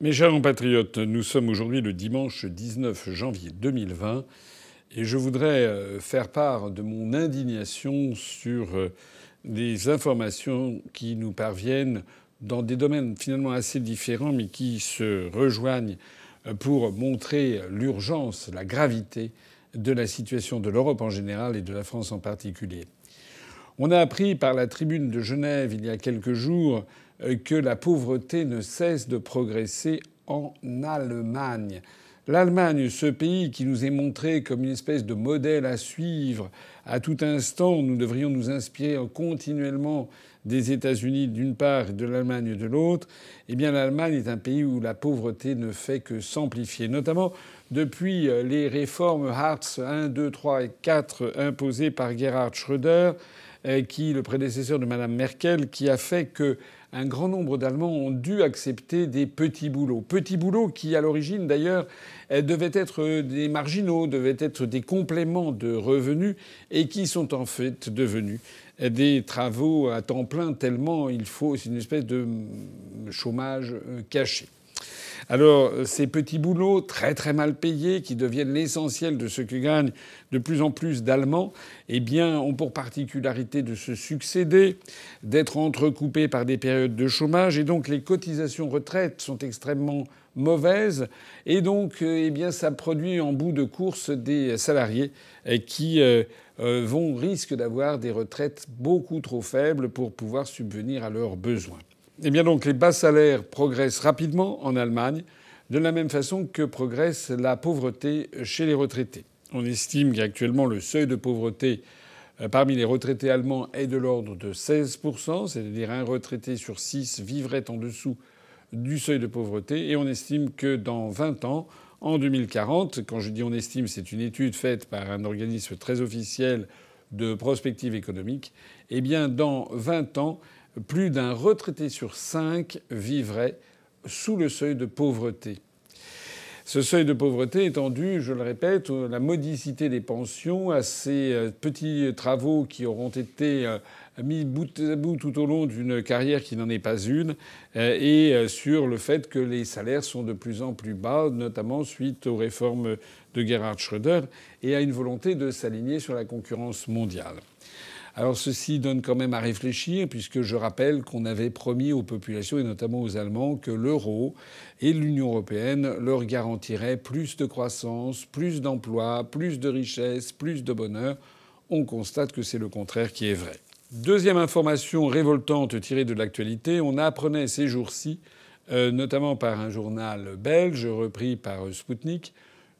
Mes chers compatriotes, nous sommes aujourd'hui le dimanche 19 janvier 2020 et je voudrais euh, faire part de mon indignation sur euh, des informations qui nous parviennent dans des domaines finalement assez différents mais qui se rejoignent euh, pour montrer l'urgence, la gravité de la situation de l'Europe en général et de la France en particulier. On a appris par la tribune de Genève il y a quelques jours que la pauvreté ne cesse de progresser en Allemagne. L'Allemagne, ce pays qui nous est montré comme une espèce de modèle à suivre, à tout instant, nous devrions nous inspirer continuellement des États-Unis d'une part et de l'Allemagne de l'autre, eh bien l'Allemagne est un pays où la pauvreté ne fait que s'amplifier, notamment depuis euh, les réformes Hartz 1, 2, 3 et 4 imposées par Gerhard Schröder, euh, qui, le prédécesseur de Mme Merkel, qui a fait que un grand nombre d'Allemands ont dû accepter des petits boulots. Petits boulots qui, à l'origine d'ailleurs, euh, devaient être des marginaux, devaient être des compléments de revenus et qui sont en fait devenus des travaux à temps plein tellement il faut, c'est une espèce de chômage euh, caché. Alors, ces petits boulots très très mal payés, qui deviennent l'essentiel de ce que gagnent de plus en plus d'Allemands, eh bien, ont pour particularité de se succéder, d'être entrecoupés par des périodes de chômage, et donc les cotisations retraite sont extrêmement mauvaises, et donc, euh, eh bien, ça produit en bout de course des salariés euh, qui euh, vont risquent d'avoir des retraites beaucoup trop faibles pour pouvoir subvenir à leurs besoins. Eh donc les bas salaires progressent rapidement en Allemagne, de la même façon que progresse la pauvreté chez les retraités. On estime qu'actuellement le seuil de pauvreté euh, parmi les retraités allemands est de l'ordre de 16%, c'est-à-dire un retraité sur six vivrait en dessous du seuil de pauvreté, et on estime que dans 20 ans, en 2040, quand je dis on estime, c'est une étude faite par un organisme très officiel de prospective économique, eh bien dans 20 ans, plus d'un retraité sur cinq vivrait sous le seuil de pauvreté. Ce seuil de pauvreté étant dû, je le répète, à la modicité des pensions, à ces euh, petits travaux qui auront été euh, mis bout à bout tout au long d'une carrière qui n'en est pas une, euh, et sur le fait que les salaires sont de plus en plus bas, notamment suite aux réformes de Gerhard Schröder, et à une volonté de s'aligner sur la concurrence mondiale. Alors ceci donne quand même à réfléchir, puisque je rappelle qu'on avait promis aux populations, et notamment aux Allemands, que l'euro et l'Union européenne leur garantiraient plus de croissance, plus d'emplois, plus de richesse, plus de bonheur. On constate que c'est le contraire qui est vrai. Deuxième information révoltante tirée de l'actualité, on apprenait ces jours-ci, euh, notamment par un journal belge repris par Sputnik,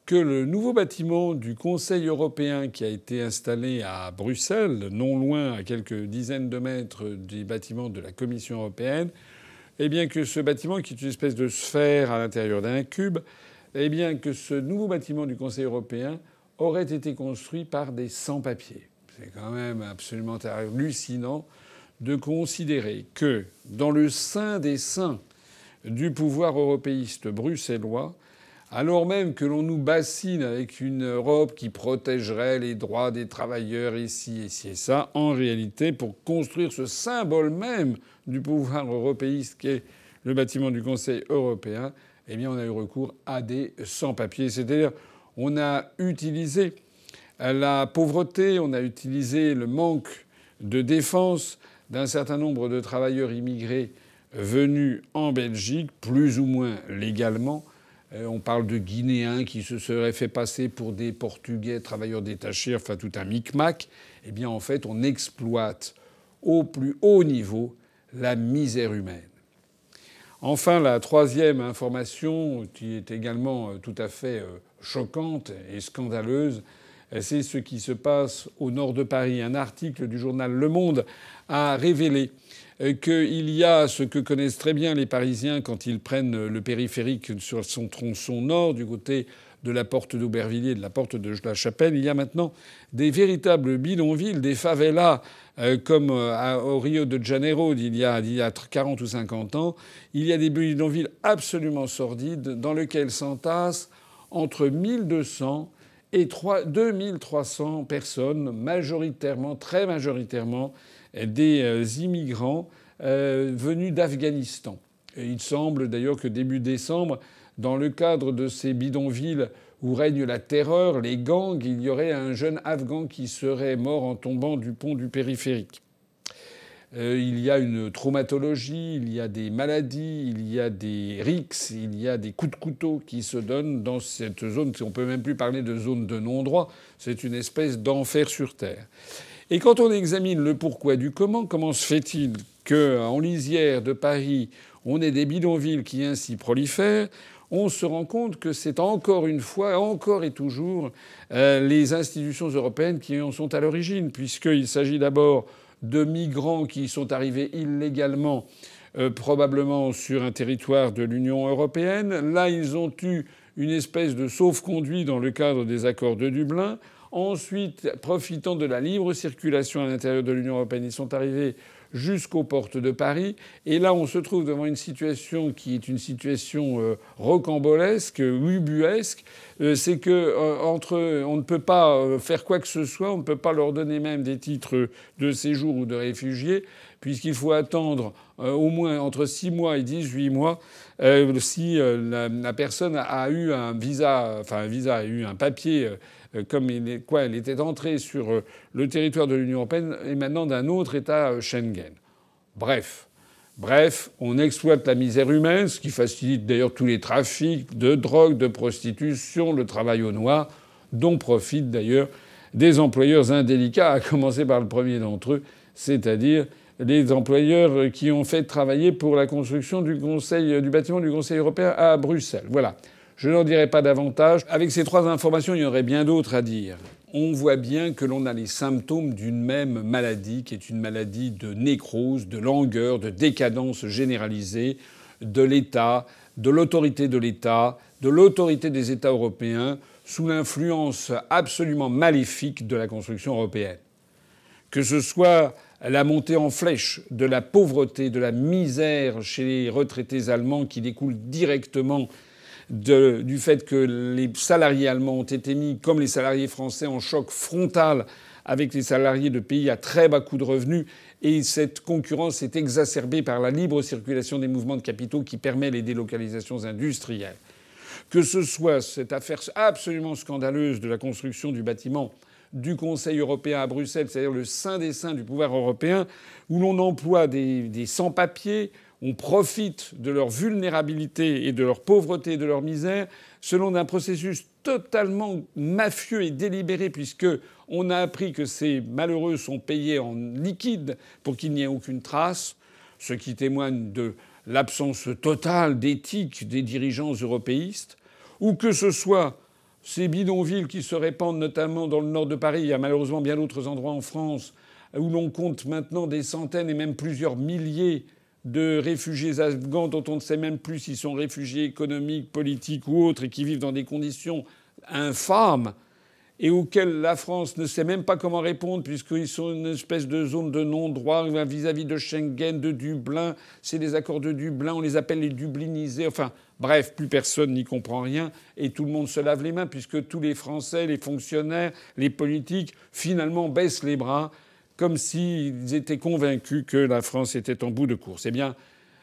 que le nouveau bâtiment du Conseil européen qui a été installé à Bruxelles, non loin, à quelques dizaines de mètres des bâtiments de la Commission européenne, eh bien que ce bâtiment, qui est une espèce de sphère à l'intérieur d'un cube, eh bien que ce nouveau bâtiment du Conseil européen aurait été construit par des sans-papiers. C'est quand même absolument hallucinant de considérer que dans le sein des saints du pouvoir européiste bruxellois, alors même que l'on nous bassine avec une Europe qui protégerait les droits des travailleurs ici, ici et ça, en réalité, pour construire ce symbole même du pouvoir européiste qu'est le bâtiment du Conseil européen, eh bien, on a eu recours à des sans-papiers. C'est-à-dire, on a utilisé la pauvreté, on a utilisé le manque de défense d'un certain nombre de travailleurs immigrés venus en Belgique, plus ou moins légalement, on parle de Guinéens qui se seraient fait passer pour des Portugais travailleurs détachés, enfin tout un micmac. Eh bien, en fait, on exploite au plus haut niveau la misère humaine. Enfin, la troisième information, qui est également euh, tout à fait euh, choquante et scandaleuse, c'est ce qui se passe au nord de Paris. Un article du journal Le Monde a révélé euh, qu'il y a ce que connaissent très bien les Parisiens quand ils prennent le périphérique sur son tronçon nord, du côté de la porte d'Aubervilliers, de la porte de la Chapelle, il y a maintenant des véritables bidonvilles, des favelas euh, comme euh, au Rio de Janeiro il y, a, il y a 40 ou 50 ans. Il y a des bidonvilles absolument sordides dans lesquels s'entassent entre 1200 et 2300 personnes, majoritairement, très majoritairement, des euh, immigrants euh, venus d'Afghanistan. il semble d'ailleurs que début décembre, dans le cadre de ces bidonvilles où règne la terreur, les gangs, il y aurait un jeune Afghan qui serait mort en tombant du pont du périphérique. Euh, il y a une traumatologie, il y a des maladies, il y a des rixes, il y a des coups de couteau qui se donnent dans cette zone. On peut même plus parler de zone de non-droit. C'est une espèce d'enfer sur terre. Et quand on examine le pourquoi du comment, comment se fait-il qu'en lisière de Paris, on ait des bidonvilles qui ainsi prolifèrent on se rend compte que c'est encore une fois, encore et toujours, euh, les institutions européennes qui en sont à l'origine, puisqu'il s'agit d'abord de migrants qui sont arrivés illégalement, euh, probablement sur un territoire de l'Union européenne. Là, ils ont eu une espèce de sauf-conduit dans le cadre des accords de Dublin. Ensuite, profitant de la libre circulation à l'intérieur de l'Union européenne, ils sont arrivés jusqu'aux portes de Paris. Et là, on se trouve devant une situation qui est une situation euh, rocambolesque, ubuesque. Euh, c'est que euh, entre, on ne peut pas faire quoi que ce soit, on ne peut pas leur donner même des titres de séjour ou de réfugiés, puisqu'il faut attendre au moins entre 6 mois et 18 mois si la, personne a eu un visa, enfin un visa, a eu un papier euh, comme il, quoi, elle était entrée sur euh, le territoire de l'Union européenne et maintenant d'un autre État euh, Schengen. Bref. Bref, on exploite la misère humaine, ce qui facilite d'ailleurs tous les trafics de drogue, de prostitution, le travail au noir, dont profitent d'ailleurs des employeurs indélicats, à commencer par le premier d'entre eux, c'est-à-dire les employeurs qui ont fait travailler pour la construction du, conseil, du bâtiment du Conseil européen à Bruxelles. Voilà. Je n'en dirai pas davantage. Avec ces trois informations, il y aurait bien d'autres à dire. On voit bien que l'on a les symptômes d'une même maladie, qui est une maladie de nécrose, de langueur, de décadence généralisée de l'État, de l'autorité de l'État, de l'autorité des États européens, sous l'influence absolument maléfique de la construction européenne. Que ce soit la montée en flèche de la pauvreté, de la misère chez les retraités allemands qui découle directement du fait que les salariés allemands ont été mis, comme les salariés français, en choc frontal avec les salariés de pays à très bas coût de revenus. Et cette concurrence est exacerbée par la libre circulation des mouvements de capitaux qui permet les délocalisations industrielles. Que ce soit cette affaire absolument scandaleuse de la construction du bâtiment du Conseil européen à Bruxelles, c'est-à-dire le sein des saints du pouvoir européen, où l'on emploie des, sans-papiers, on profite de leur vulnérabilité et de leur pauvreté et de leur misère selon un processus totalement mafieux et délibéré puisque on a appris que ces malheureux sont payés en liquide pour qu'il n'y ait aucune trace, ce qui témoigne de l'absence totale d'éthique des dirigeants européistes, ou que ce soit ces bidonvilles qui se répandent notamment dans le nord de Paris, il y a malheureusement bien d'autres endroits en France où l'on compte maintenant des centaines et même plusieurs milliers de réfugiés afghans dont on ne sait même plus s'ils sont réfugiés économiques, politiques ou autres et qui vivent dans des conditions infâmes et auxquelles la France ne sait même pas comment répondre puisqu'ils sont une espèce de zone de non-droit vis-à-vis de Schengen, de Dublin. C'est les accords de Dublin, on les appelle les Dublinisés. Enfin, bref, plus personne n'y comprend rien et tout le monde se lave les mains puisque tous les Français, les fonctionnaires, les politiques, finalement baissent les bras comme s'ils étaient convaincus que la France était en bout de course. Eh bien,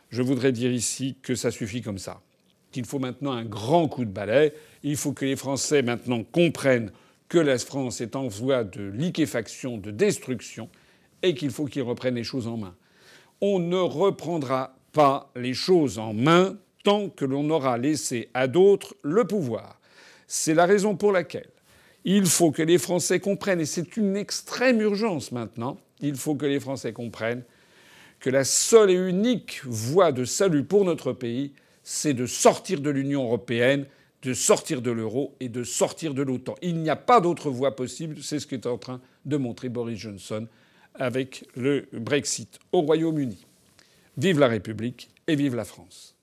je voudrais dire ici que ça suffit comme ça. Qu'il faut maintenant un grand coup de balai. Il faut que les Français maintenant comprennent que la France est en voie de liquéfaction, de destruction, et qu'il faut qu'ils reprennent les choses en main. On ne reprendra pas les choses en main tant que l'on aura laissé à d'autres le pouvoir. C'est la raison pour laquelle il faut que les Français comprennent, et c'est une extrême urgence maintenant, il faut que les Français comprennent que la seule et unique voie de salut pour notre pays, c'est de sortir de l'Union européenne, de sortir de l'euro et de sortir de l'OTAN. Il n'y a pas d'autre voie possible, c'est ce qu'est en train de montrer Boris Johnson avec le Brexit au Royaume-Uni. Vive la République et vive la France.